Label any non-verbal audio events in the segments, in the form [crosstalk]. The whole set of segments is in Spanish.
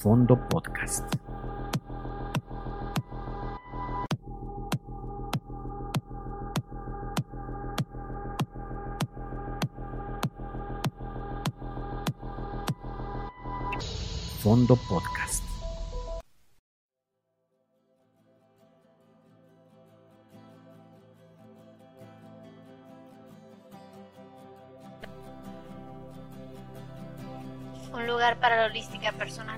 Fondo Podcast. Fondo Podcast. Un lugar para la holística personal.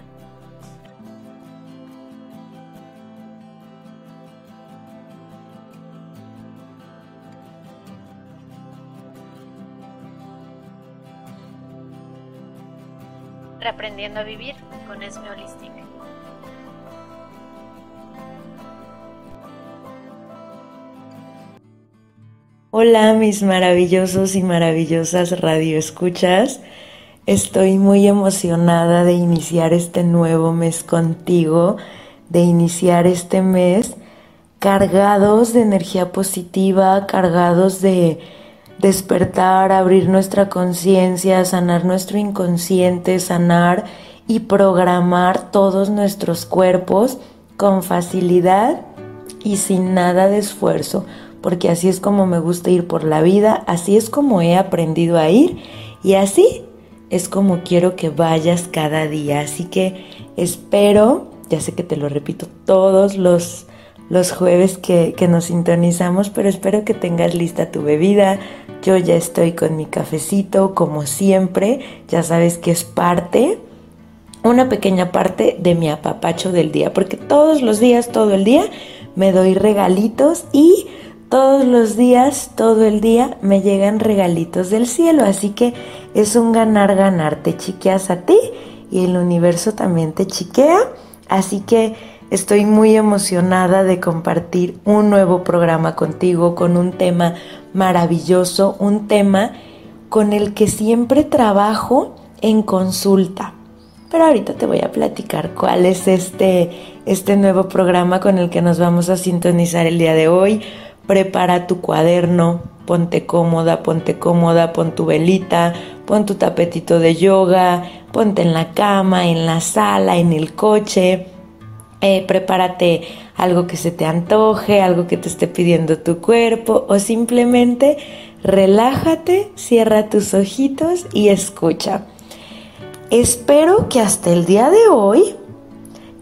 Reaprendiendo a vivir con Esme. Hola mis maravillosos y maravillosas radioescuchas. Estoy muy emocionada de iniciar este nuevo mes contigo, de iniciar este mes cargados de energía positiva, cargados de despertar, abrir nuestra conciencia, sanar nuestro inconsciente, sanar y programar todos nuestros cuerpos con facilidad y sin nada de esfuerzo, porque así es como me gusta ir por la vida, así es como he aprendido a ir y así es como quiero que vayas cada día. Así que espero, ya sé que te lo repito todos los, los jueves que, que nos sintonizamos, pero espero que tengas lista tu bebida. Yo ya estoy con mi cafecito, como siempre, ya sabes que es parte una pequeña parte de mi apapacho del día, porque todos los días, todo el día, me doy regalitos y todos los días, todo el día, me llegan regalitos del cielo, así que es un ganar, ganar, te chiqueas a ti y el universo también te chiquea, así que estoy muy emocionada de compartir un nuevo programa contigo con un tema maravilloso, un tema con el que siempre trabajo en consulta pero ahorita te voy a platicar cuál es este, este nuevo programa con el que nos vamos a sintonizar el día de hoy. Prepara tu cuaderno, ponte cómoda, ponte cómoda, pon tu velita, pon tu tapetito de yoga, ponte en la cama, en la sala, en el coche. Eh, prepárate algo que se te antoje, algo que te esté pidiendo tu cuerpo o simplemente relájate, cierra tus ojitos y escucha. Espero que hasta el día de hoy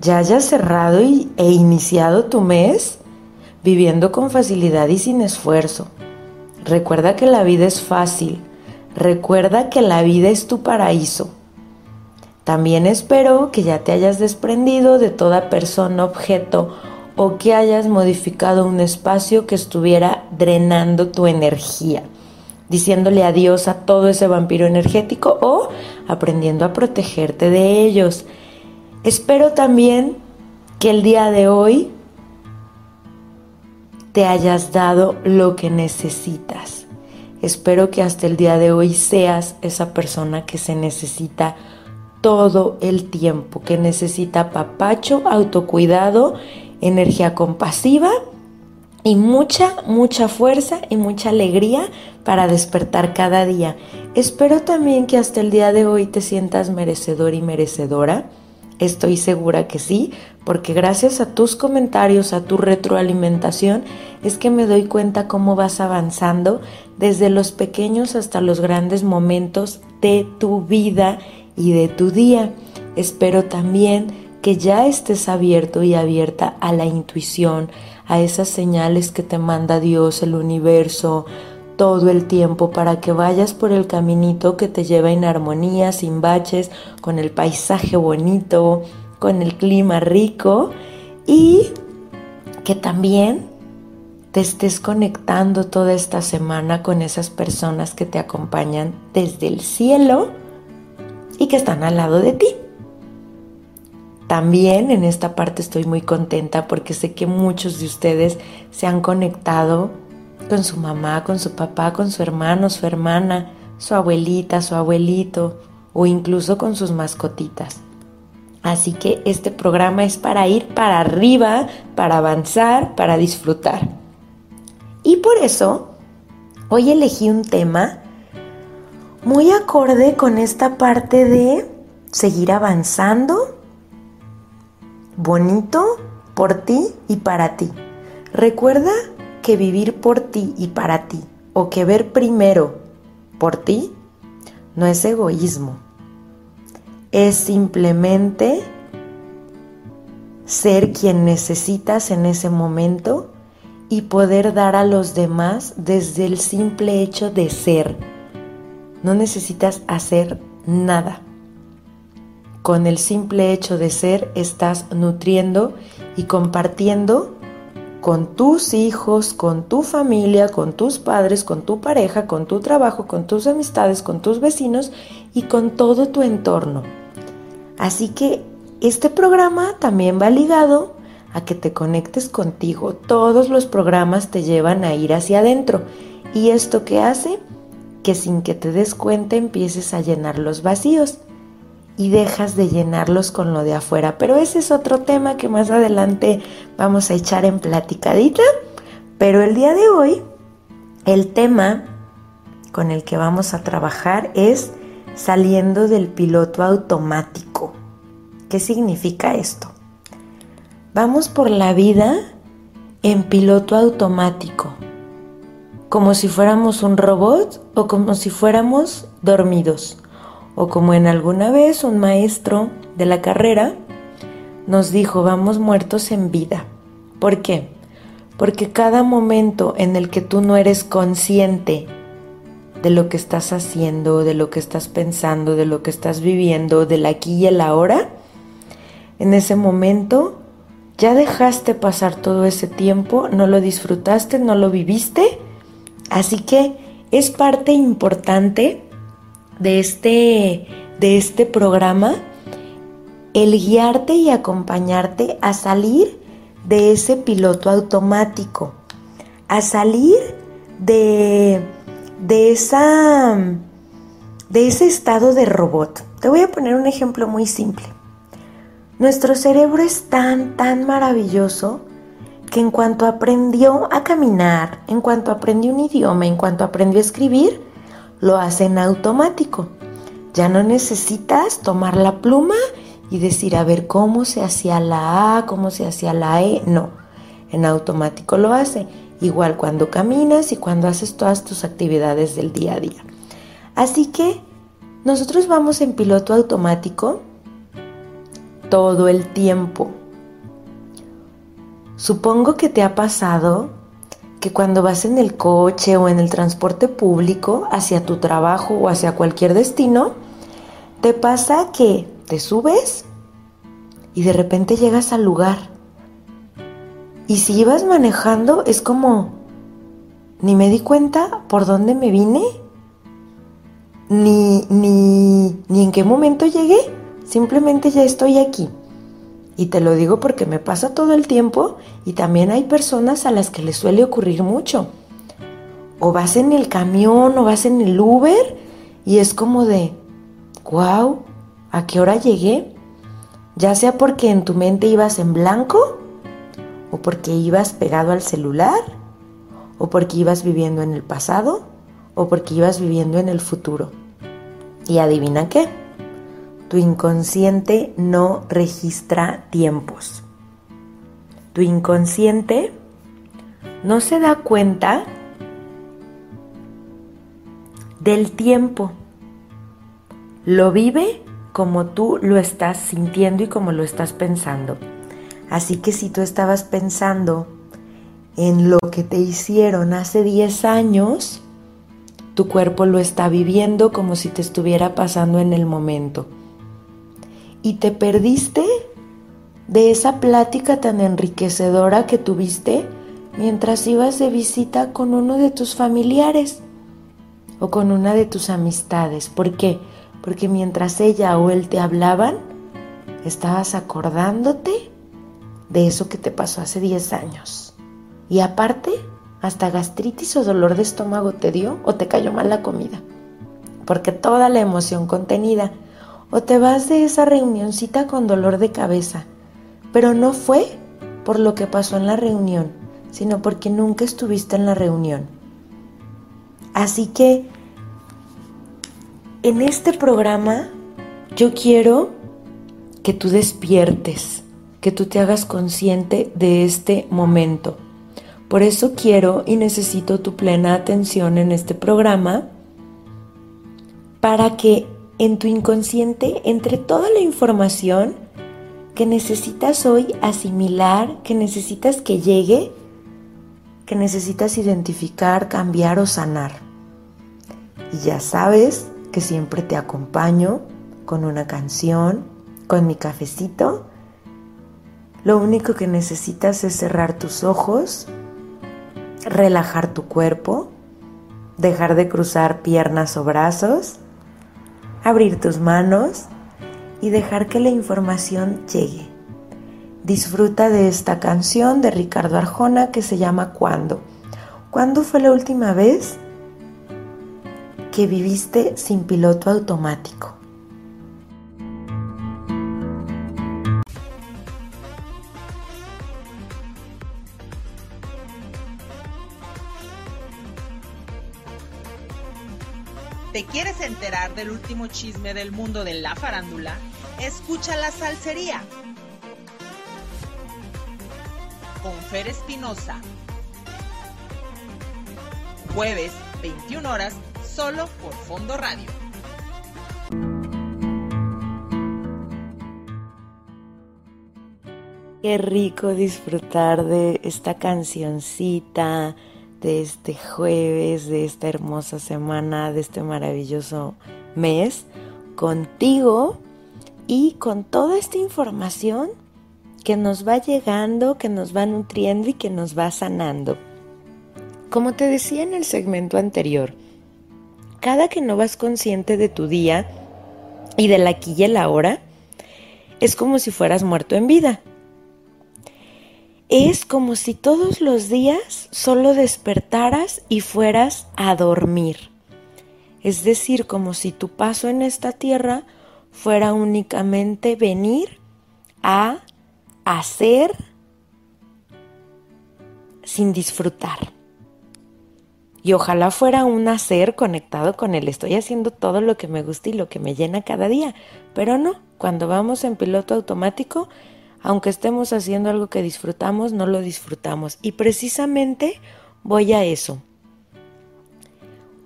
ya hayas cerrado e iniciado tu mes viviendo con facilidad y sin esfuerzo. Recuerda que la vida es fácil. Recuerda que la vida es tu paraíso. También espero que ya te hayas desprendido de toda persona, objeto o que hayas modificado un espacio que estuviera drenando tu energía diciéndole adiós a todo ese vampiro energético o aprendiendo a protegerte de ellos. Espero también que el día de hoy te hayas dado lo que necesitas. Espero que hasta el día de hoy seas esa persona que se necesita todo el tiempo, que necesita papacho, autocuidado, energía compasiva y mucha, mucha fuerza y mucha alegría para despertar cada día. Espero también que hasta el día de hoy te sientas merecedor y merecedora. Estoy segura que sí, porque gracias a tus comentarios, a tu retroalimentación, es que me doy cuenta cómo vas avanzando desde los pequeños hasta los grandes momentos de tu vida y de tu día. Espero también que ya estés abierto y abierta a la intuición, a esas señales que te manda Dios, el universo, todo el tiempo para que vayas por el caminito que te lleva en armonía, sin baches, con el paisaje bonito, con el clima rico y que también te estés conectando toda esta semana con esas personas que te acompañan desde el cielo y que están al lado de ti. También en esta parte estoy muy contenta porque sé que muchos de ustedes se han conectado con su mamá, con su papá, con su hermano, su hermana, su abuelita, su abuelito o incluso con sus mascotitas. Así que este programa es para ir para arriba, para avanzar, para disfrutar. Y por eso hoy elegí un tema muy acorde con esta parte de seguir avanzando bonito por ti y para ti. Recuerda que vivir por ti y para ti, o que ver primero por ti, no es egoísmo. Es simplemente ser quien necesitas en ese momento y poder dar a los demás desde el simple hecho de ser. No necesitas hacer nada. Con el simple hecho de ser estás nutriendo y compartiendo con tus hijos, con tu familia, con tus padres, con tu pareja, con tu trabajo, con tus amistades, con tus vecinos y con todo tu entorno. Así que este programa también va ligado a que te conectes contigo. Todos los programas te llevan a ir hacia adentro. ¿Y esto qué hace? Que sin que te des cuenta empieces a llenar los vacíos y dejas de llenarlos con lo de afuera. Pero ese es otro tema que más adelante vamos a echar en platicadita. Pero el día de hoy, el tema con el que vamos a trabajar es saliendo del piloto automático. ¿Qué significa esto? Vamos por la vida en piloto automático, como si fuéramos un robot o como si fuéramos dormidos o como en alguna vez un maestro de la carrera nos dijo, vamos muertos en vida. ¿Por qué? Porque cada momento en el que tú no eres consciente de lo que estás haciendo, de lo que estás pensando, de lo que estás viviendo, del aquí y el ahora, en ese momento ya dejaste pasar todo ese tiempo, no lo disfrutaste, no lo viviste, así que es parte importante de este, de este programa el guiarte y acompañarte a salir de ese piloto automático, a salir de, de, esa, de ese estado de robot. Te voy a poner un ejemplo muy simple. Nuestro cerebro es tan, tan maravilloso que en cuanto aprendió a caminar, en cuanto aprendió un idioma, en cuanto aprendió a escribir, lo hace en automático. Ya no necesitas tomar la pluma y decir, a ver, ¿cómo se hacía la A? ¿Cómo se hacía la E? No, en automático lo hace. Igual cuando caminas y cuando haces todas tus actividades del día a día. Así que nosotros vamos en piloto automático todo el tiempo. Supongo que te ha pasado que cuando vas en el coche o en el transporte público hacia tu trabajo o hacia cualquier destino, te pasa que te subes y de repente llegas al lugar. Y si ibas manejando es como, ni me di cuenta por dónde me vine, ni, ni, ni en qué momento llegué, simplemente ya estoy aquí. Y te lo digo porque me pasa todo el tiempo y también hay personas a las que les suele ocurrir mucho. O vas en el camión o vas en el Uber y es como de, wow, ¿a qué hora llegué? Ya sea porque en tu mente ibas en blanco o porque ibas pegado al celular o porque ibas viviendo en el pasado o porque ibas viviendo en el futuro. Y adivina qué tu inconsciente no registra tiempos. Tu inconsciente no se da cuenta del tiempo. Lo vive como tú lo estás sintiendo y como lo estás pensando. Así que si tú estabas pensando en lo que te hicieron hace 10 años, tu cuerpo lo está viviendo como si te estuviera pasando en el momento y te perdiste de esa plática tan enriquecedora que tuviste mientras ibas de visita con uno de tus familiares o con una de tus amistades. ¿Por qué? Porque mientras ella o él te hablaban, estabas acordándote de eso que te pasó hace 10 años. Y aparte, hasta gastritis o dolor de estómago te dio o te cayó mal la comida. Porque toda la emoción contenida o te vas de esa reunioncita con dolor de cabeza, pero no fue por lo que pasó en la reunión, sino porque nunca estuviste en la reunión. Así que en este programa yo quiero que tú despiertes, que tú te hagas consciente de este momento. Por eso quiero y necesito tu plena atención en este programa para que en tu inconsciente entre toda la información que necesitas hoy asimilar, que necesitas que llegue, que necesitas identificar, cambiar o sanar. Y ya sabes que siempre te acompaño con una canción, con mi cafecito. Lo único que necesitas es cerrar tus ojos, relajar tu cuerpo, dejar de cruzar piernas o brazos, abrir tus manos y dejar que la información llegue. Disfruta de esta canción de Ricardo Arjona que se llama ¿Cuándo? ¿Cuándo fue la última vez que viviste sin piloto automático? ¿Te quieres enterar del último chisme del mundo de la farándula? Escucha la salsería. Con Fer Espinosa. Jueves, 21 horas, solo por Fondo Radio. Qué rico disfrutar de esta cancioncita de este jueves, de esta hermosa semana, de este maravilloso mes contigo y con toda esta información que nos va llegando, que nos va nutriendo y que nos va sanando. Como te decía en el segmento anterior, cada que no vas consciente de tu día y del aquí y el ahora, es como si fueras muerto en vida es como si todos los días solo despertaras y fueras a dormir. Es decir, como si tu paso en esta tierra fuera únicamente venir a hacer sin disfrutar. Y ojalá fuera un hacer conectado con el estoy haciendo todo lo que me gusta y lo que me llena cada día. Pero no, cuando vamos en piloto automático aunque estemos haciendo algo que disfrutamos, no lo disfrutamos. Y precisamente voy a eso.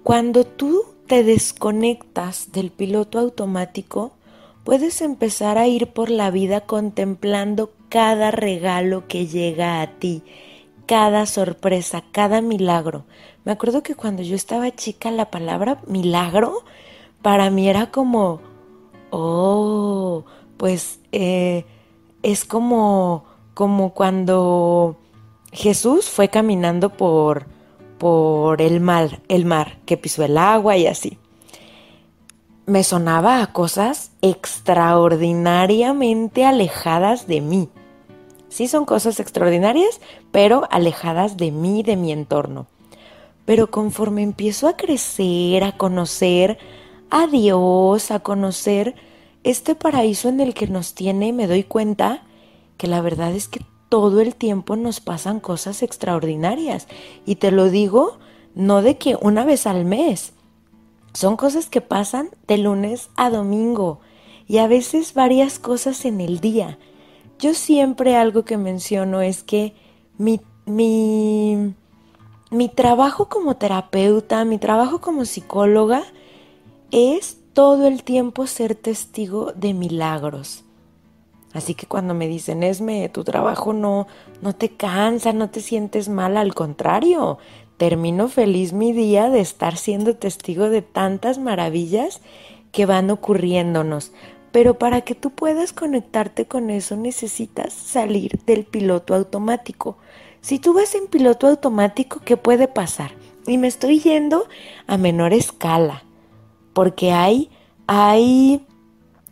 Cuando tú te desconectas del piloto automático, puedes empezar a ir por la vida contemplando cada regalo que llega a ti, cada sorpresa, cada milagro. Me acuerdo que cuando yo estaba chica la palabra milagro para mí era como, oh, pues eh, es como, como cuando Jesús fue caminando por, por el mar, el mar, que pisó el agua y así. Me sonaba a cosas extraordinariamente alejadas de mí. Sí son cosas extraordinarias, pero alejadas de mí, de mi entorno. Pero conforme empiezo a crecer, a conocer a Dios, a conocer este paraíso en el que nos tiene, me doy cuenta que la verdad es que todo el tiempo nos pasan cosas extraordinarias. Y te lo digo no de que una vez al mes, son cosas que pasan de lunes a domingo y a veces varias cosas en el día. Yo siempre algo que menciono es que mi, mi, mi trabajo como terapeuta, mi trabajo como psicóloga es todo el tiempo ser testigo de milagros. Así que cuando me dicen, Esme, tu trabajo no, no te cansa, no te sientes mal, al contrario, termino feliz mi día de estar siendo testigo de tantas maravillas que van ocurriéndonos. Pero para que tú puedas conectarte con eso necesitas salir del piloto automático. Si tú vas en piloto automático, ¿qué puede pasar? Y me estoy yendo a menor escala porque hay, hay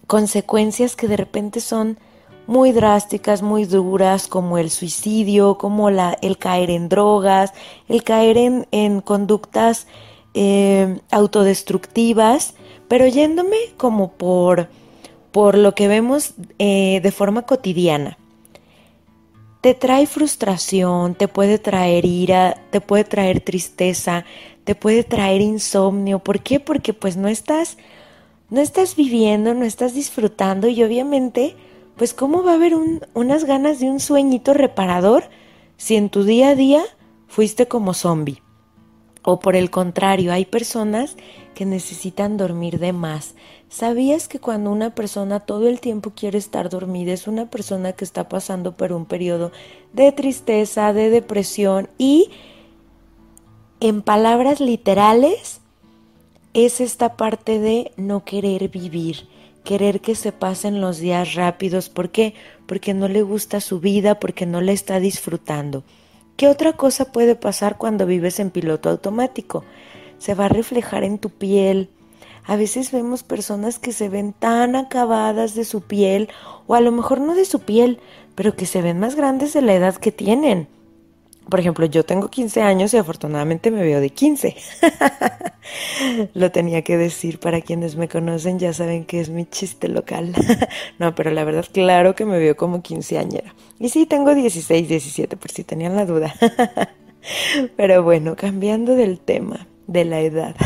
consecuencias que de repente son muy drásticas, muy duras, como el suicidio, como el caer en drogas, el caer en, en conductas eh, autodestructivas, pero yéndome como por, por lo que vemos eh, de forma cotidiana. Te trae frustración, te puede traer ira, te puede traer tristeza, te puede traer insomnio. ¿Por qué? Porque pues no estás, no estás viviendo, no estás disfrutando y obviamente pues ¿cómo va a haber unas ganas de un sueñito reparador si en tu día a día fuiste como zombie? O por el contrario, hay personas que necesitan dormir de más. ¿Sabías que cuando una persona todo el tiempo quiere estar dormida es una persona que está pasando por un periodo de tristeza, de depresión y, en palabras literales, es esta parte de no querer vivir, querer que se pasen los días rápidos. ¿Por qué? Porque no le gusta su vida, porque no la está disfrutando. ¿Qué otra cosa puede pasar cuando vives en piloto automático? Se va a reflejar en tu piel. A veces vemos personas que se ven tan acabadas de su piel, o a lo mejor no de su piel, pero que se ven más grandes de la edad que tienen. Por ejemplo, yo tengo 15 años y afortunadamente me veo de 15. [laughs] Lo tenía que decir para quienes me conocen, ya saben que es mi chiste local. [laughs] no, pero la verdad, claro que me veo como quinceañera. Y sí, tengo 16, 17, por si tenían la duda. [laughs] pero bueno, cambiando del tema, de la edad.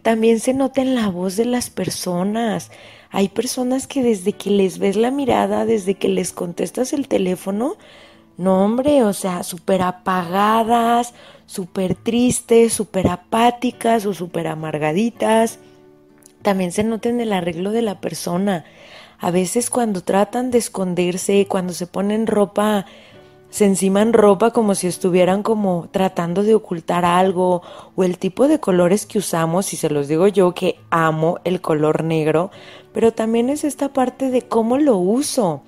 También se nota en la voz de las personas. Hay personas que desde que les ves la mirada, desde que les contestas el teléfono, no, hombre, o sea, súper apagadas, súper tristes, súper apáticas o súper amargaditas. También se nota en el arreglo de la persona. A veces cuando tratan de esconderse, cuando se ponen ropa, se enciman ropa como si estuvieran como tratando de ocultar algo, o el tipo de colores que usamos, y se los digo yo que amo el color negro, pero también es esta parte de cómo lo uso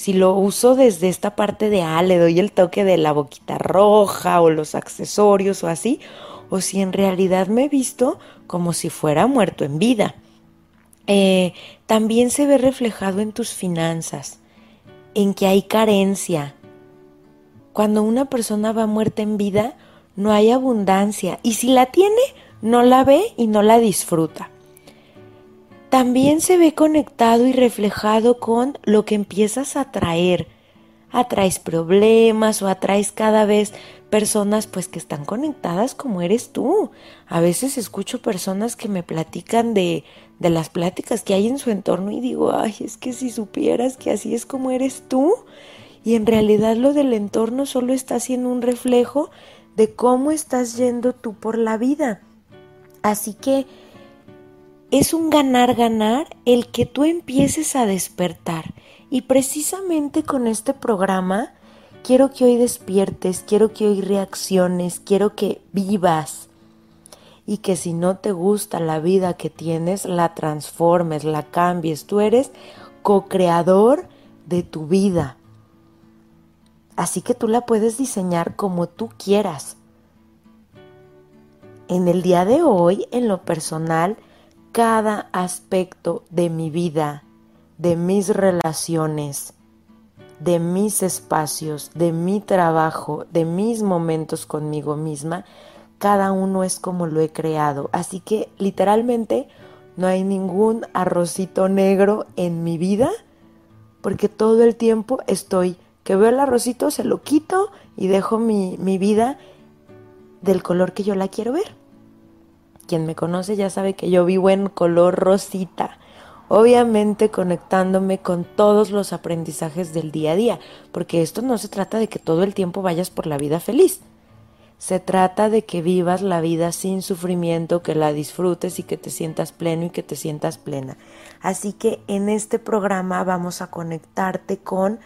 si lo uso desde esta parte de, ah, le doy el toque de la boquita roja o los accesorios o así, o si en realidad me he visto como si fuera muerto en vida. Eh, también se ve reflejado en tus finanzas, en que hay carencia. Cuando una persona va muerta en vida, no hay abundancia y si la tiene, no la ve y no la disfruta también se ve conectado y reflejado con lo que empiezas a atraer. Atraes problemas o atraes cada vez personas pues que están conectadas como eres tú. A veces escucho personas que me platican de, de las pláticas que hay en su entorno y digo, ay, es que si supieras que así es como eres tú. Y en realidad lo del entorno solo está siendo un reflejo de cómo estás yendo tú por la vida. Así que es un ganar-ganar el que tú empieces a despertar. Y precisamente con este programa quiero que hoy despiertes, quiero que hoy reacciones, quiero que vivas. Y que si no te gusta la vida que tienes, la transformes, la cambies. Tú eres co-creador de tu vida. Así que tú la puedes diseñar como tú quieras. En el día de hoy, en lo personal, cada aspecto de mi vida, de mis relaciones, de mis espacios, de mi trabajo, de mis momentos conmigo misma, cada uno es como lo he creado. Así que literalmente no hay ningún arrocito negro en mi vida, porque todo el tiempo estoy, que veo el arrocito, se lo quito y dejo mi, mi vida del color que yo la quiero ver. Quien me conoce ya sabe que yo vivo en color rosita, obviamente conectándome con todos los aprendizajes del día a día, porque esto no se trata de que todo el tiempo vayas por la vida feliz. Se trata de que vivas la vida sin sufrimiento, que la disfrutes y que te sientas pleno y que te sientas plena. Así que en este programa vamos a conectarte con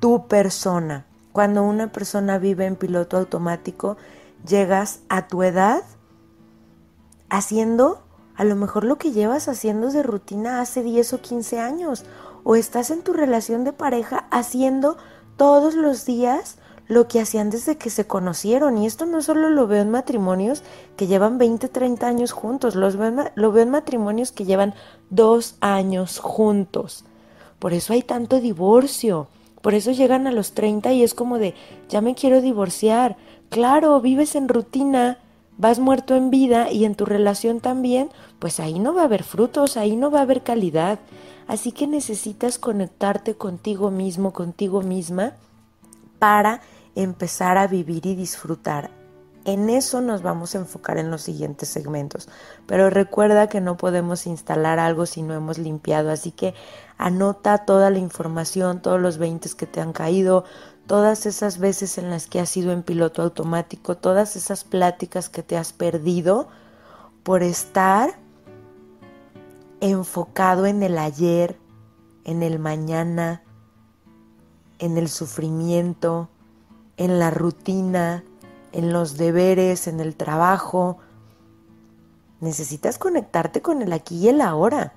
tu persona. Cuando una persona vive en piloto automático, llegas a tu edad haciendo a lo mejor lo que llevas haciendo de rutina hace 10 o 15 años, o estás en tu relación de pareja haciendo todos los días lo que hacían desde que se conocieron. Y esto no solo lo veo en matrimonios que llevan 20, 30 años juntos, lo veo en matrimonios que llevan dos años juntos. Por eso hay tanto divorcio. Por eso llegan a los 30 y es como de, ya me quiero divorciar. Claro, vives en rutina, vas muerto en vida y en tu relación también, pues ahí no va a haber frutos, ahí no va a haber calidad. Así que necesitas conectarte contigo mismo, contigo misma, para empezar a vivir y disfrutar. En eso nos vamos a enfocar en los siguientes segmentos. Pero recuerda que no podemos instalar algo si no hemos limpiado, así que anota toda la información, todos los 20 que te han caído, todas esas veces en las que has ido en piloto automático, todas esas pláticas que te has perdido por estar enfocado en el ayer, en el mañana, en el sufrimiento, en la rutina, en los deberes, en el trabajo. Necesitas conectarte con el aquí y el ahora.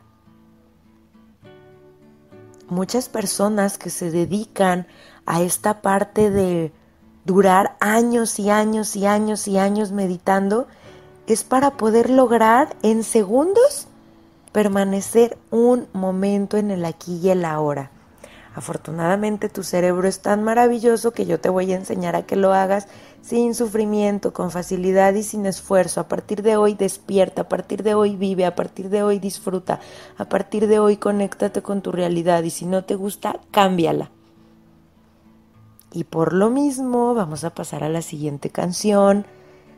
Muchas personas que se dedican a esta parte de durar años y años y años y años meditando es para poder lograr en segundos permanecer un momento en el aquí y el ahora. Afortunadamente tu cerebro es tan maravilloso que yo te voy a enseñar a que lo hagas sin sufrimiento, con facilidad y sin esfuerzo. A partir de hoy despierta, a partir de hoy vive, a partir de hoy disfruta, a partir de hoy conéctate con tu realidad y si no te gusta, cámbiala. Y por lo mismo vamos a pasar a la siguiente canción.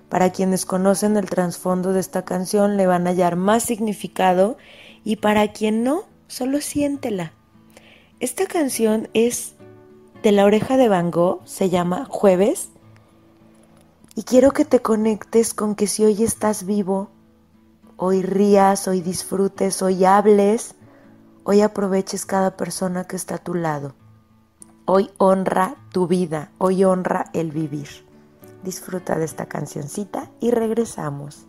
Para quienes conocen el trasfondo de esta canción le van a hallar más significado y para quien no, solo siéntela. Esta canción es de la oreja de Van Gogh, se llama Jueves y quiero que te conectes con que si hoy estás vivo, hoy rías, hoy disfrutes, hoy hables, hoy aproveches cada persona que está a tu lado. Hoy honra tu vida, hoy honra el vivir. Disfruta de esta cancioncita y regresamos.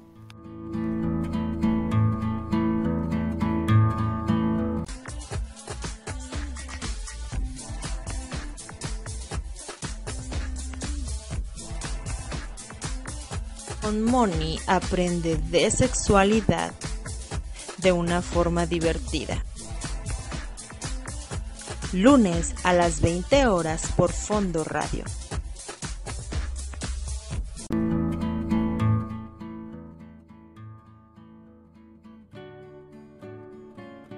Con Moni aprende de sexualidad de una forma divertida. Lunes a las 20 horas por Fondo Radio.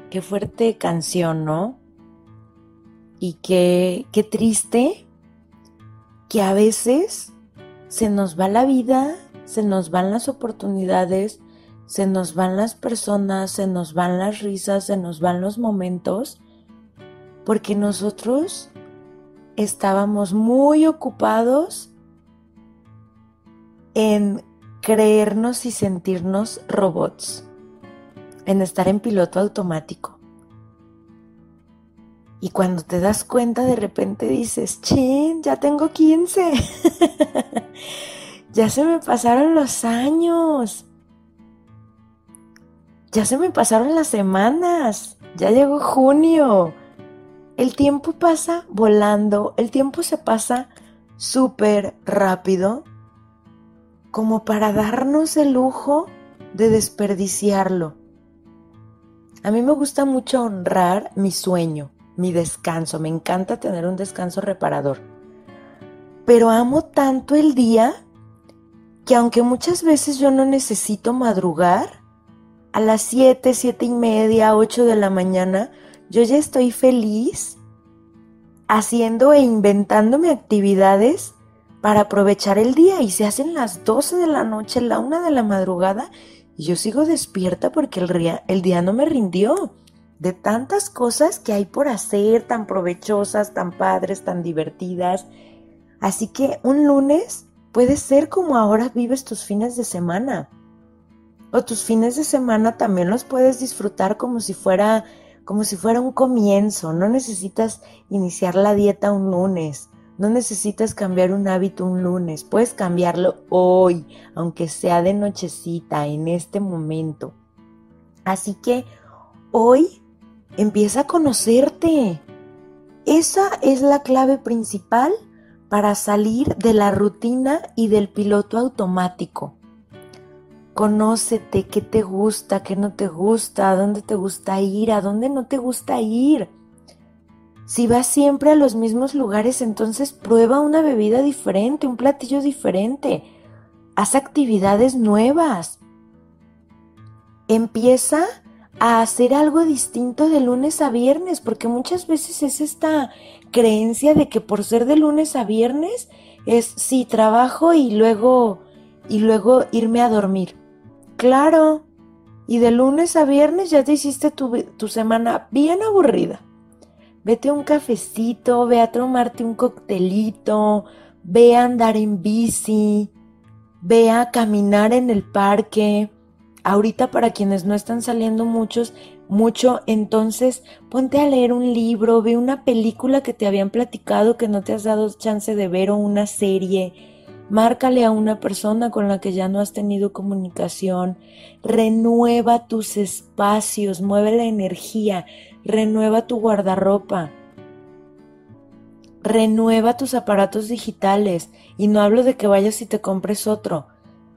Qué fuerte canción, ¿no? Y qué, qué triste que a veces se nos va la vida, se nos van las oportunidades, se nos van las personas, se nos van las risas, se nos van los momentos, porque nosotros estábamos muy ocupados en creernos y sentirnos robots en estar en piloto automático. Y cuando te das cuenta, de repente dices, chin, ya tengo 15. [laughs] ya se me pasaron los años. Ya se me pasaron las semanas. Ya llegó junio. El tiempo pasa volando. El tiempo se pasa súper rápido. Como para darnos el lujo de desperdiciarlo. A mí me gusta mucho honrar mi sueño, mi descanso. Me encanta tener un descanso reparador. Pero amo tanto el día que aunque muchas veces yo no necesito madrugar, a las 7, 7 y media, 8 de la mañana, yo ya estoy feliz haciendo e inventándome actividades para aprovechar el día y se hacen las 12 de la noche, la 1 de la madrugada y yo sigo despierta porque el, el día no me rindió. De tantas cosas que hay por hacer, tan provechosas, tan padres, tan divertidas. Así que un lunes puede ser como ahora vives tus fines de semana. O tus fines de semana también los puedes disfrutar como si fuera como si fuera un comienzo. No necesitas iniciar la dieta un lunes. No necesitas cambiar un hábito un lunes, puedes cambiarlo hoy, aunque sea de nochecita, en este momento. Así que hoy empieza a conocerte. Esa es la clave principal para salir de la rutina y del piloto automático. Conócete qué te gusta, qué no te gusta, a dónde te gusta ir, a dónde no te gusta ir. Si vas siempre a los mismos lugares, entonces prueba una bebida diferente, un platillo diferente. Haz actividades nuevas. Empieza a hacer algo distinto de lunes a viernes, porque muchas veces es esta creencia de que por ser de lunes a viernes es sí trabajo y luego y luego irme a dormir. Claro. Y de lunes a viernes ya te hiciste tu, tu semana bien aburrida. Vete a un cafecito, ve a tomarte un coctelito, ve a andar en bici, ve a caminar en el parque. Ahorita para quienes no están saliendo muchos, mucho, entonces ponte a leer un libro, ve una película que te habían platicado que no te has dado chance de ver o una serie Márcale a una persona con la que ya no has tenido comunicación. Renueva tus espacios, mueve la energía, renueva tu guardarropa. Renueva tus aparatos digitales. Y no hablo de que vayas y te compres otro.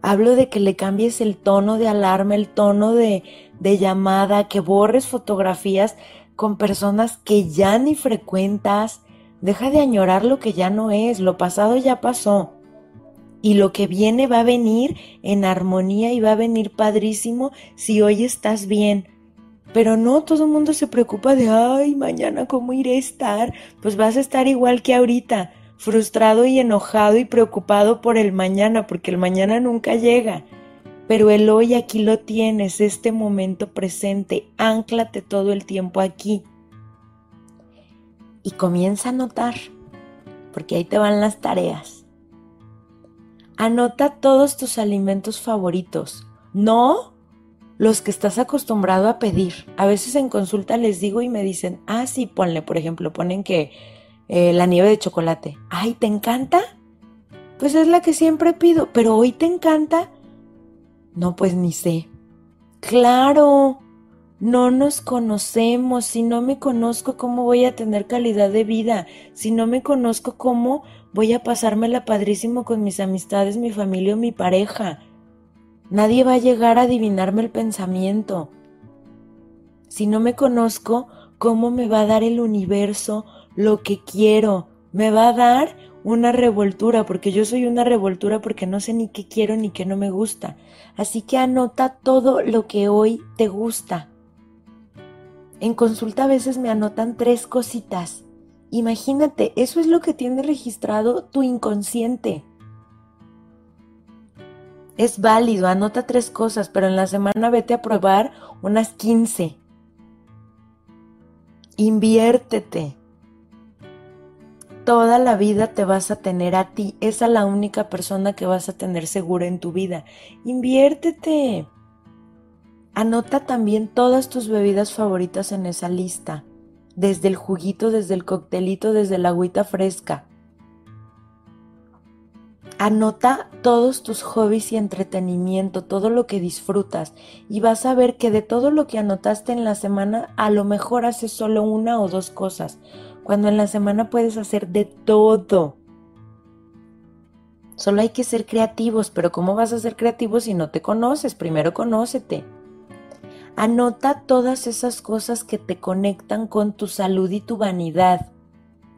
Hablo de que le cambies el tono de alarma, el tono de, de llamada, que borres fotografías con personas que ya ni frecuentas. Deja de añorar lo que ya no es, lo pasado ya pasó y lo que viene va a venir en armonía y va a venir padrísimo si hoy estás bien. Pero no, todo el mundo se preocupa de, ay, mañana cómo iré a estar. Pues vas a estar igual que ahorita, frustrado y enojado y preocupado por el mañana, porque el mañana nunca llega. Pero el hoy aquí lo tienes, este momento presente, ánclate todo el tiempo aquí. Y comienza a notar, porque ahí te van las tareas Anota todos tus alimentos favoritos, no los que estás acostumbrado a pedir. A veces en consulta les digo y me dicen, ah, sí, ponle, por ejemplo, ponen que eh, la nieve de chocolate. Ay, ¿te encanta? Pues es la que siempre pido, pero hoy te encanta. No, pues ni sé. Claro, no nos conocemos. Si no me conozco, ¿cómo voy a tener calidad de vida? Si no me conozco, ¿cómo voy a pasármela padrísimo con mis amistades, mi familia o mi pareja? Nadie va a llegar a adivinarme el pensamiento. Si no me conozco, ¿cómo me va a dar el universo lo que quiero? Me va a dar una revoltura, porque yo soy una revoltura porque no sé ni qué quiero ni qué no me gusta. Así que anota todo lo que hoy te gusta. En consulta a veces me anotan tres cositas. Imagínate, eso es lo que tiene registrado tu inconsciente. Es válido, anota tres cosas, pero en la semana vete a probar unas 15. Inviértete. Toda la vida te vas a tener a ti. Esa es la única persona que vas a tener segura en tu vida. Inviértete. Anota también todas tus bebidas favoritas en esa lista, desde el juguito, desde el coctelito, desde la agüita fresca. Anota todos tus hobbies y entretenimiento, todo lo que disfrutas y vas a ver que de todo lo que anotaste en la semana a lo mejor haces solo una o dos cosas, cuando en la semana puedes hacer de todo. Solo hay que ser creativos, pero ¿cómo vas a ser creativo si no te conoces? Primero conócete. Anota todas esas cosas que te conectan con tu salud y tu vanidad,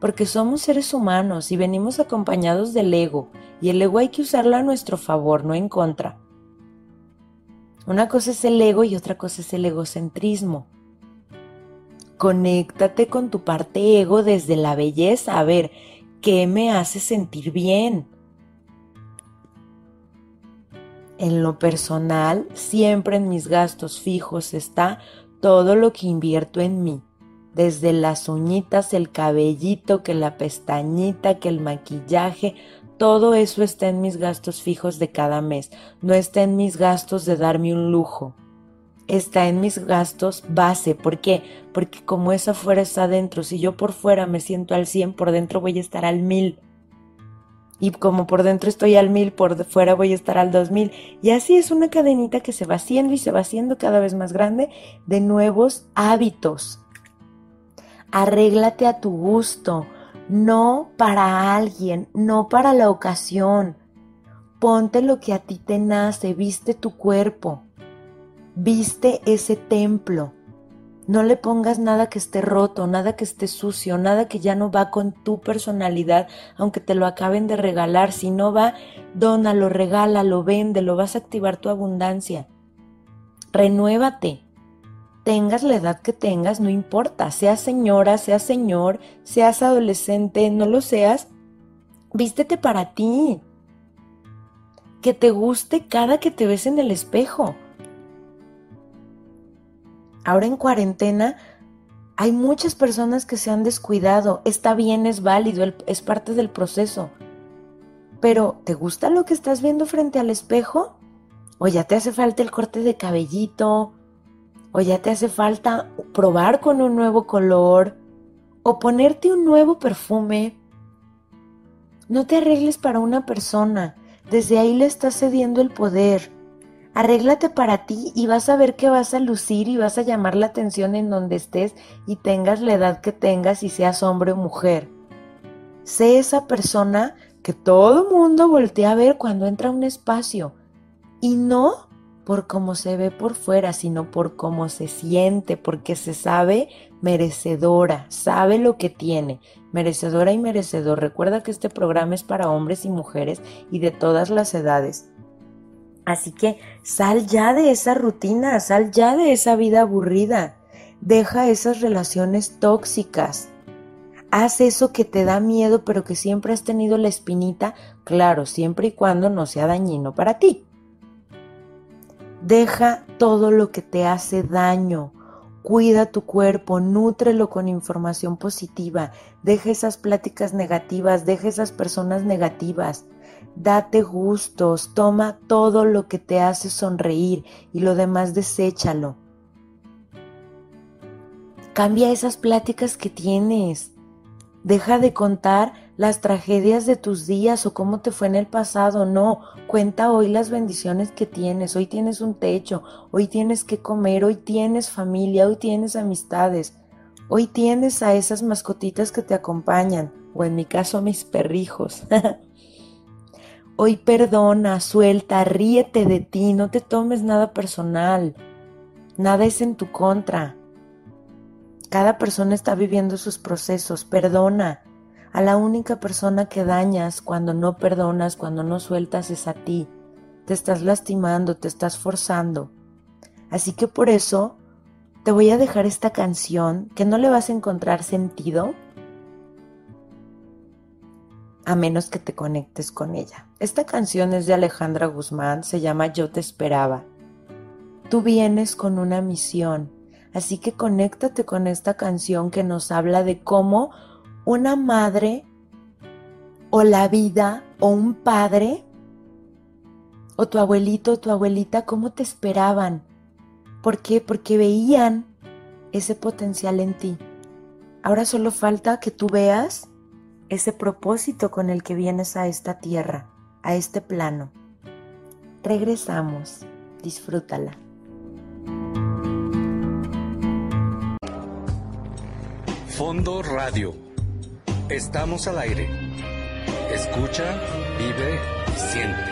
porque somos seres humanos y venimos acompañados del ego, y el ego hay que usarlo a nuestro favor, no en contra. Una cosa es el ego y otra cosa es el egocentrismo. Conéctate con tu parte ego desde la belleza, a ver, ¿qué me hace sentir bien? En lo personal, siempre en mis gastos fijos está todo lo que invierto en mí. Desde las uñitas, el cabellito, que la pestañita, que el maquillaje, todo eso está en mis gastos fijos de cada mes. No está en mis gastos de darme un lujo. Está en mis gastos base. ¿Por qué? Porque como esa fuera está adentro, si yo por fuera me siento al 100, por dentro voy a estar al 1000 y como por dentro estoy al mil, por fuera voy a estar al dos mil. Y así es una cadenita que se va haciendo y se va haciendo cada vez más grande de nuevos hábitos. Arréglate a tu gusto, no para alguien, no para la ocasión. Ponte lo que a ti te nace, viste tu cuerpo, viste ese templo no le pongas nada que esté roto, nada que esté sucio, nada que ya no va con tu personalidad, aunque te lo acaben de regalar. Si no va, dónalo, regálalo, vende, lo vas a activar tu abundancia. Renuévate. Tengas la edad que tengas, no importa. Seas señora, seas señor, seas adolescente, no lo seas. Vístete para ti. que te guste cada que te ves en el espejo. Ahora en cuarentena hay muchas personas que se han descuidado. Está bien, es válido, es parte del proceso. Pero, ¿te gusta lo que estás viendo frente al espejo? ¿O ya te hace falta el corte de cabellito? ¿O ya te hace falta probar con un nuevo color? ¿O ponerte un nuevo perfume? No te arregles para una persona. Desde ahí le estás cediendo el poder. Arréglate para ti y vas a ver que vas a lucir y vas a llamar la atención en donde estés y tengas la edad que tengas y seas hombre o mujer. Sé esa persona que todo mundo voltea a ver cuando entra a un espacio y no por cómo se ve por fuera, sino por cómo se siente, porque se sabe merecedora, sabe lo que tiene, merecedora y merecedor. Recuerda que este programa es para hombres y mujeres y de todas las edades. Así que sal ya de esa rutina, sal ya de esa vida aburrida, deja esas relaciones tóxicas. Haz eso que te da miedo, pero que siempre has tenido la espinita, claro, siempre y cuando no sea dañino para ti. Deja todo lo que te hace daño. Cuida tu cuerpo, nútrelo con información positiva. Deja esas pláticas negativas, deja esas personas negativas. Date gustos, toma todo lo que te hace sonreír y lo demás deséchalo. Cambia esas pláticas que tienes. Deja de contar las tragedias de tus días o cómo te fue en el pasado. No, cuenta hoy las bendiciones que tienes. Hoy tienes un techo, hoy tienes que comer, hoy tienes familia, hoy tienes amistades. Hoy tienes a esas mascotitas que te acompañan, o en mi caso a mis perrijos. [laughs] Hoy perdona, suelta, ríete de ti, no te tomes nada personal. Nada es en tu contra. Cada persona está viviendo sus procesos. Perdona. A la única persona que dañas cuando no perdonas, cuando no sueltas es a ti. Te estás lastimando, te estás forzando. Así que por eso te voy a dejar esta canción que no le vas a encontrar sentido a menos que te conectes con ella. Esta canción es de Alejandra Guzmán, se llama Yo te esperaba. Tú vienes con una misión, así que conéctate con esta canción que nos habla de cómo una madre o la vida o un padre o tu abuelito o tu abuelita, cómo te esperaban. ¿Por qué? Porque veían ese potencial en ti. Ahora solo falta que tú veas ese propósito con el que vienes a esta tierra, a este plano. Regresamos, disfrútala. Fondo Radio. Estamos al aire. Escucha, vive y siente.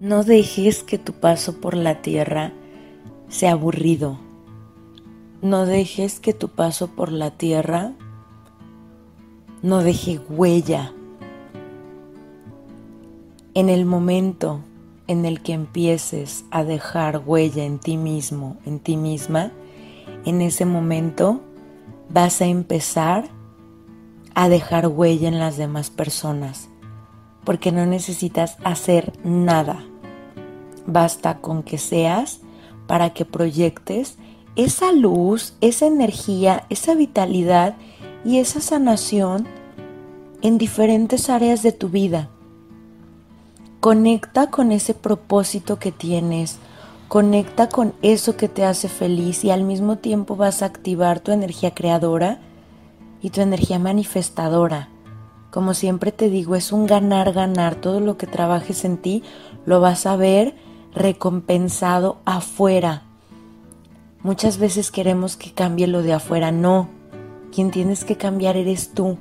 No dejes que tu paso por la tierra sea aburrido no dejes que tu paso por la tierra no deje huella. En el momento en el que empieces a dejar huella en ti mismo, en ti misma, en ese momento vas a empezar a dejar huella en las demás personas, porque no necesitas hacer nada. Basta con que seas para que proyectes esa luz, esa energía, esa vitalidad y esa sanación en diferentes áreas de tu vida. Conecta con ese propósito que tienes, conecta con eso que te hace feliz y al mismo tiempo vas a activar tu energía creadora y tu energía manifestadora. Como siempre te digo, es un ganar, ganar. Todo lo que trabajes en ti lo vas a ver recompensado afuera Muchas veces queremos que cambie lo de afuera, no. Quien tienes que cambiar eres tú.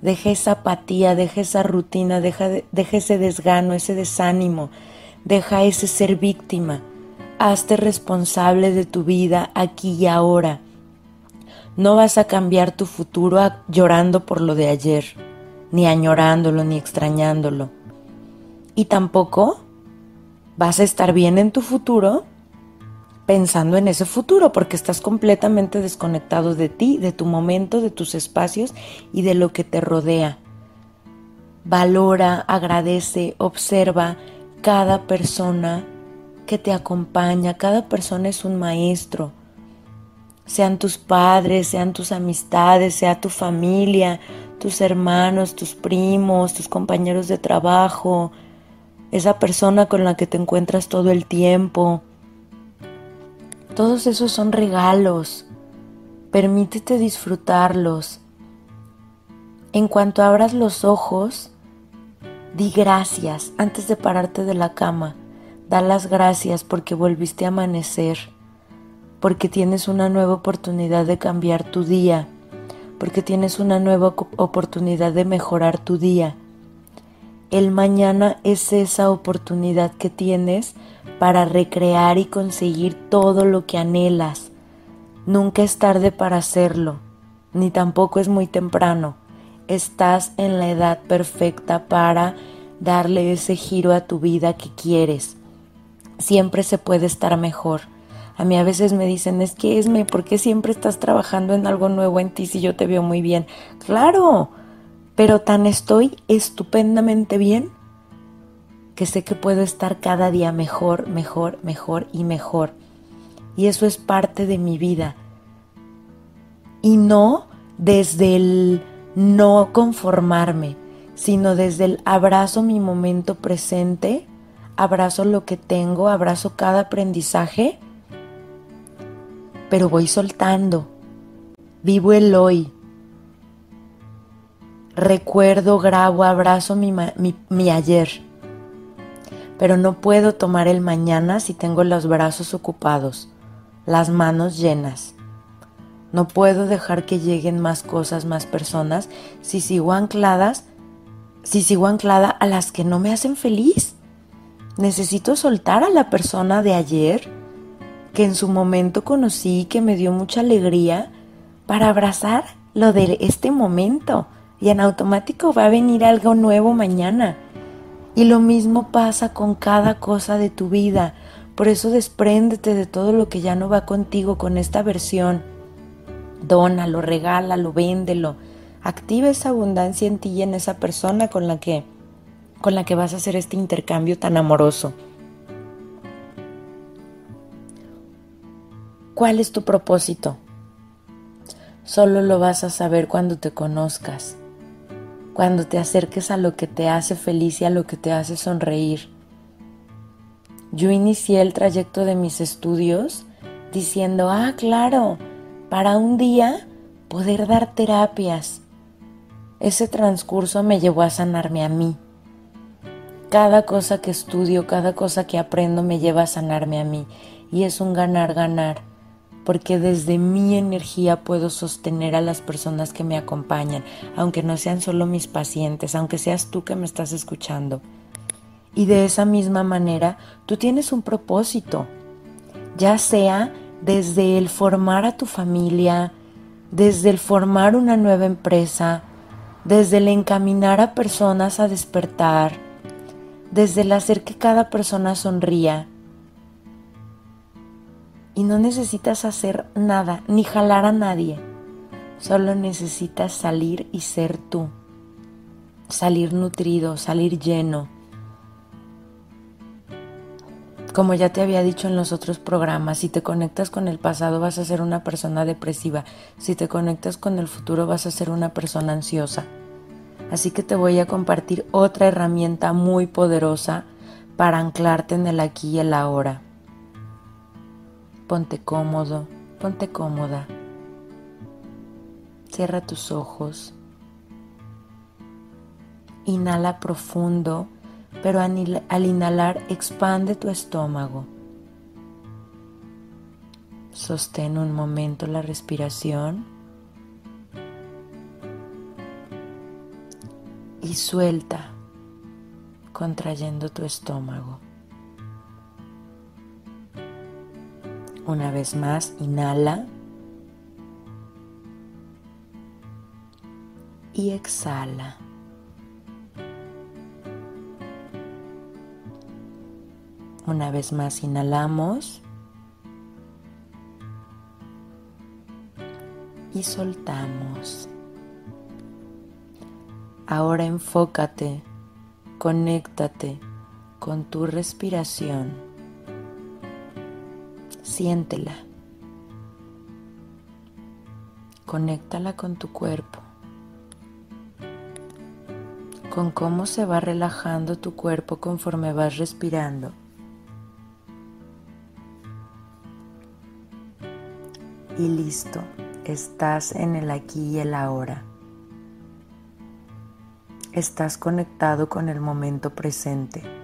Deja esa apatía, deja esa rutina, deja, ese desgano, ese desánimo, deja ese ser víctima. Hazte responsable de tu vida aquí y ahora. No vas a cambiar tu futuro llorando por lo de ayer, ni añorándolo, ni extrañándolo. Y tampoco vas a estar bien en tu futuro pensando en ese futuro porque estás completamente desconectado de ti, de tu momento, de tus espacios y de lo que te rodea. Valora, agradece, observa cada persona que te acompaña, cada persona es un maestro. Sean tus padres, sean tus amistades, sea tu familia, tus hermanos, tus primos, tus compañeros de trabajo, esa persona con la que te encuentras todo el tiempo. Todos esos son regalos. Permítete disfrutarlos. En cuanto abras los ojos, di gracias antes de pararte de la cama. Da las gracias porque volviste a amanecer, porque tienes una nueva oportunidad de cambiar tu día, porque tienes una nueva oportunidad de mejorar tu día el mañana es esa oportunidad que tienes para recrear y conseguir todo lo que anhelas. Nunca es tarde para hacerlo, ni tampoco es muy temprano. Estás en la edad perfecta para darle ese giro a tu vida que quieres. Siempre se puede estar mejor. A mí a veces me dicen, es que Esme, ¿por qué siempre estás trabajando en algo nuevo en ti si yo te veo muy bien? Claro, pero tan estoy estupendamente bien que sé que puedo estar cada día mejor, mejor, mejor y mejor. Y eso es parte de mi vida. Y no desde el no conformarme, sino desde el abrazo mi momento presente, abrazo lo que tengo, abrazo cada aprendizaje, pero voy soltando. Vivo el hoy, recuerdo, grabo, abrazo mi, ayer. Pero no puedo tomar el mañana si tengo los brazos ocupados, las manos llenas. No puedo dejar que lleguen más cosas, más personas, si sigo ancladas, si sigo anclada a las que no me hacen feliz. Necesito soltar a la persona de ayer, que en su momento conocí, que me dio mucha alegría, para abrazar lo de este momento y en automático va a venir algo nuevo mañana. Y lo mismo pasa con cada cosa de tu vida. Por eso despréndete de todo lo que ya no va contigo con esta versión. Dónalo, regálalo, véndelo. Activa esa abundancia en ti y en esa persona con la que con la que vas a hacer este intercambio tan amoroso. ¿Cuál es tu propósito? Solo lo vas a saber cuando te conozcas cuando te acerques a lo que te hace feliz y a lo que te hace sonreír. Yo inicié el trayecto de mis estudios diciendo, ah, claro, para un día poder dar terapias. Ese transcurso me llevó a sanarme a mí. Cada cosa que estudio, cada cosa que aprendo me lleva a sanarme a mí. Y es un ganar-ganar porque desde mi energía puedo sostener a las personas que me acompañan, aunque no sean solo mis pacientes, aunque seas tú que me estás escuchando. Y de esa misma manera, tú tienes un propósito, ya sea desde el formar a tu familia, desde el formar una nueva empresa, desde el encaminar a personas a despertar, desde el hacer que cada persona sonría, y no necesitas hacer nada ni jalar a nadie. Solo necesitas salir y ser tú. Salir nutrido, salir lleno. Como ya te había dicho en los otros programas, si te conectas con el pasado vas a ser una persona depresiva. Si te conectas con el futuro vas a ser una persona ansiosa. Así que te voy a compartir otra herramienta muy poderosa para anclarte en el aquí y el ahora. Ponte cómodo, ponte cómoda. Cierra tus ojos. Inhala profundo, pero al inhalar expande tu estómago. Sostén un momento la respiración y suelta contrayendo tu estómago. Una vez más, inhala. Y exhala. Una vez más, inhalamos. Y soltamos. Ahora enfócate, conéctate con tu respiración. Siéntela. Conéctala con tu cuerpo, con cómo se va relajando tu cuerpo conforme vas respirando. Y listo, estás en el aquí y el ahora. Estás conectado con el momento presente.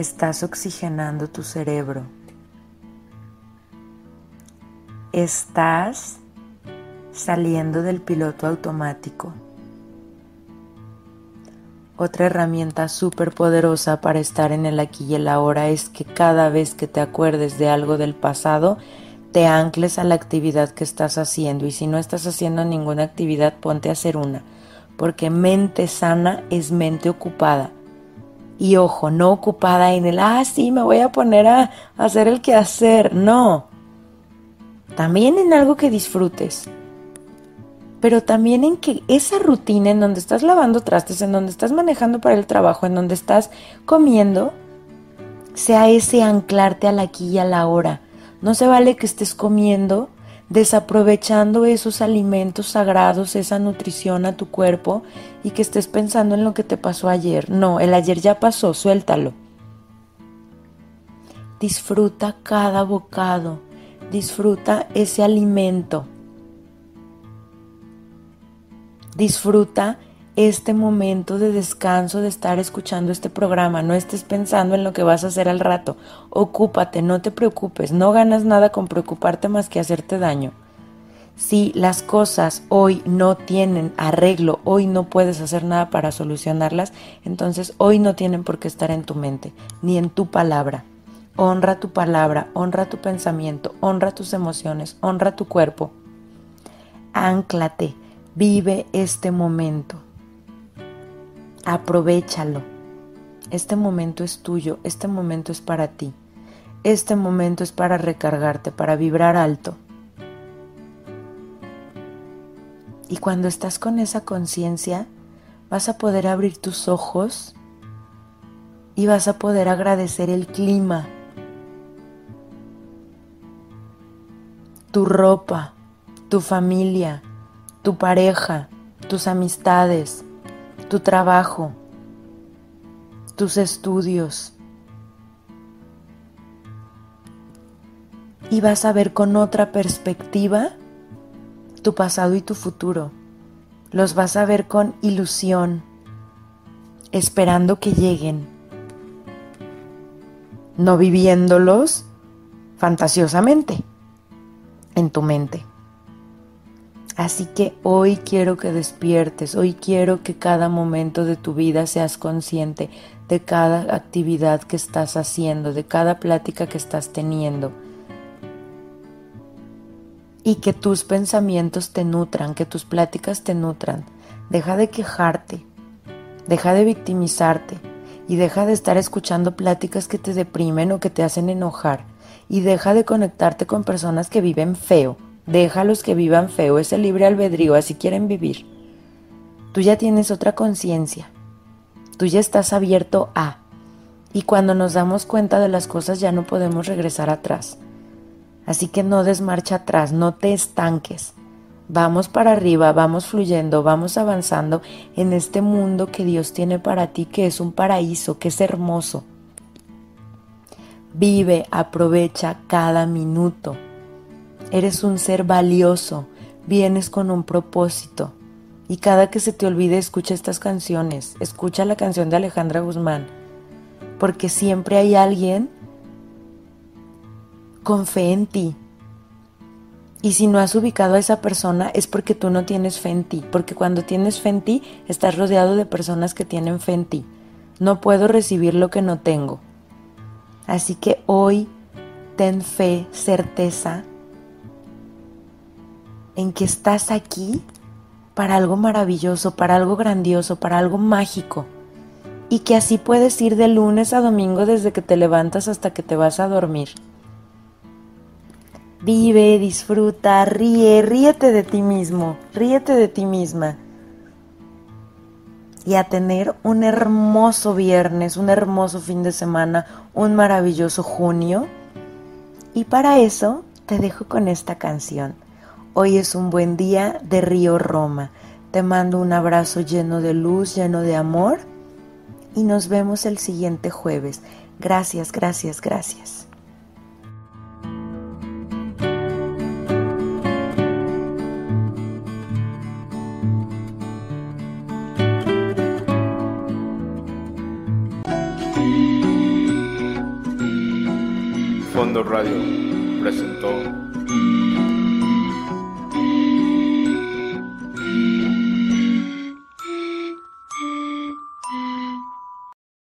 Estás oxigenando tu cerebro estás saliendo del piloto automático. Otra herramienta súper poderosa para estar en el aquí y el ahora es que cada vez que te acuerdes de algo del pasado, te ancles a la actividad que estás haciendo y si no estás haciendo ninguna actividad, ponte a hacer una, porque mente sana es mente ocupada. Y ojo, no ocupada en el, ah, sí, me voy a poner a hacer el quehacer. No, también en algo que disfrutes, pero también en que esa rutina en donde estás lavando trastes, en donde estás manejando para el trabajo, en donde estás comiendo, sea ese anclarte al aquí y a la hora. No se vale que estés comiendo desaprovechando esos alimentos sagrados, esa nutrición a tu cuerpo y que estés pensando en lo que te pasó ayer. No, el ayer ya pasó, suéltalo. Disfruta cada bocado Disfruta ese alimento. Disfruta este momento de descanso de estar escuchando este programa. No estés pensando en lo que vas a hacer al rato. Ocúpate, no te preocupes. No ganas nada con preocuparte más que hacerte daño. Si las cosas hoy no tienen arreglo, hoy no puedes hacer nada para solucionarlas, entonces hoy no tienen por qué estar en tu mente, ni en tu palabra. Honra tu palabra, honra tu pensamiento, honra tus emociones, honra tu cuerpo. Ánclate, vive este momento. Aprovechalo. Este momento es tuyo, este momento es para ti. Este momento es para recargarte, para vibrar alto. Y cuando estás con esa conciencia, vas a poder abrir tus ojos y vas a poder agradecer el clima tu ropa, tu familia, tu pareja, tus amistades, tu trabajo, tus estudios. Y vas a ver con otra perspectiva tu pasado y tu futuro. Los vas a ver con ilusión, esperando que lleguen, no viviéndolos fantasiosamente en tu mente. Así que hoy quiero que despiertes, hoy quiero que cada momento de tu vida seas consciente de cada actividad que estás haciendo, de cada plática que estás teniendo. Y que tus pensamientos te nutran, que tus pláticas te nutran. Deja de quejarte, deja de victimizarte y deja de estar escuchando pláticas que te deprimen o que te hacen enojar y deja de conectarte con personas que viven feo. Deja los que vivan feo, ese libre albedrío, así quieren vivir. Tú ya tienes otra conciencia. Tú ya estás abierto a. Y cuando nos damos cuenta de las cosas ya no podemos regresar atrás. Así que no desmarcha atrás, no te estanques. Vamos para arriba, vamos fluyendo, vamos avanzando en este mundo que Dios tiene para ti, que es un paraíso, que es hermoso. Vive, aprovecha cada minuto. Eres un ser valioso, vienes con un propósito. Y cada que se te olvide, escucha estas canciones. Escucha la canción de Alejandra Guzmán. Porque siempre hay alguien con fe en ti. Y si no has ubicado a esa persona es porque tú no tienes fe en ti. Porque cuando tienes fe en ti, estás rodeado de personas que tienen fe en ti. No puedo recibir lo que no tengo. Así que hoy ten fe, certeza en que estás aquí para algo maravilloso, para algo grandioso, para algo mágico. Y que así puedes ir de lunes a domingo desde que te levantas hasta que te vas a dormir. Vive, disfruta, ríe, ríete de ti mismo, ríete de ti misma. Y a tener un hermoso viernes, un hermoso fin de semana, un maravilloso junio. Y para eso te dejo con esta canción. Hoy es un buen día de Río Roma. Te mando un abrazo lleno de luz, lleno de amor. Y nos vemos el siguiente jueves. Gracias, gracias, gracias. Fondo Radio presentó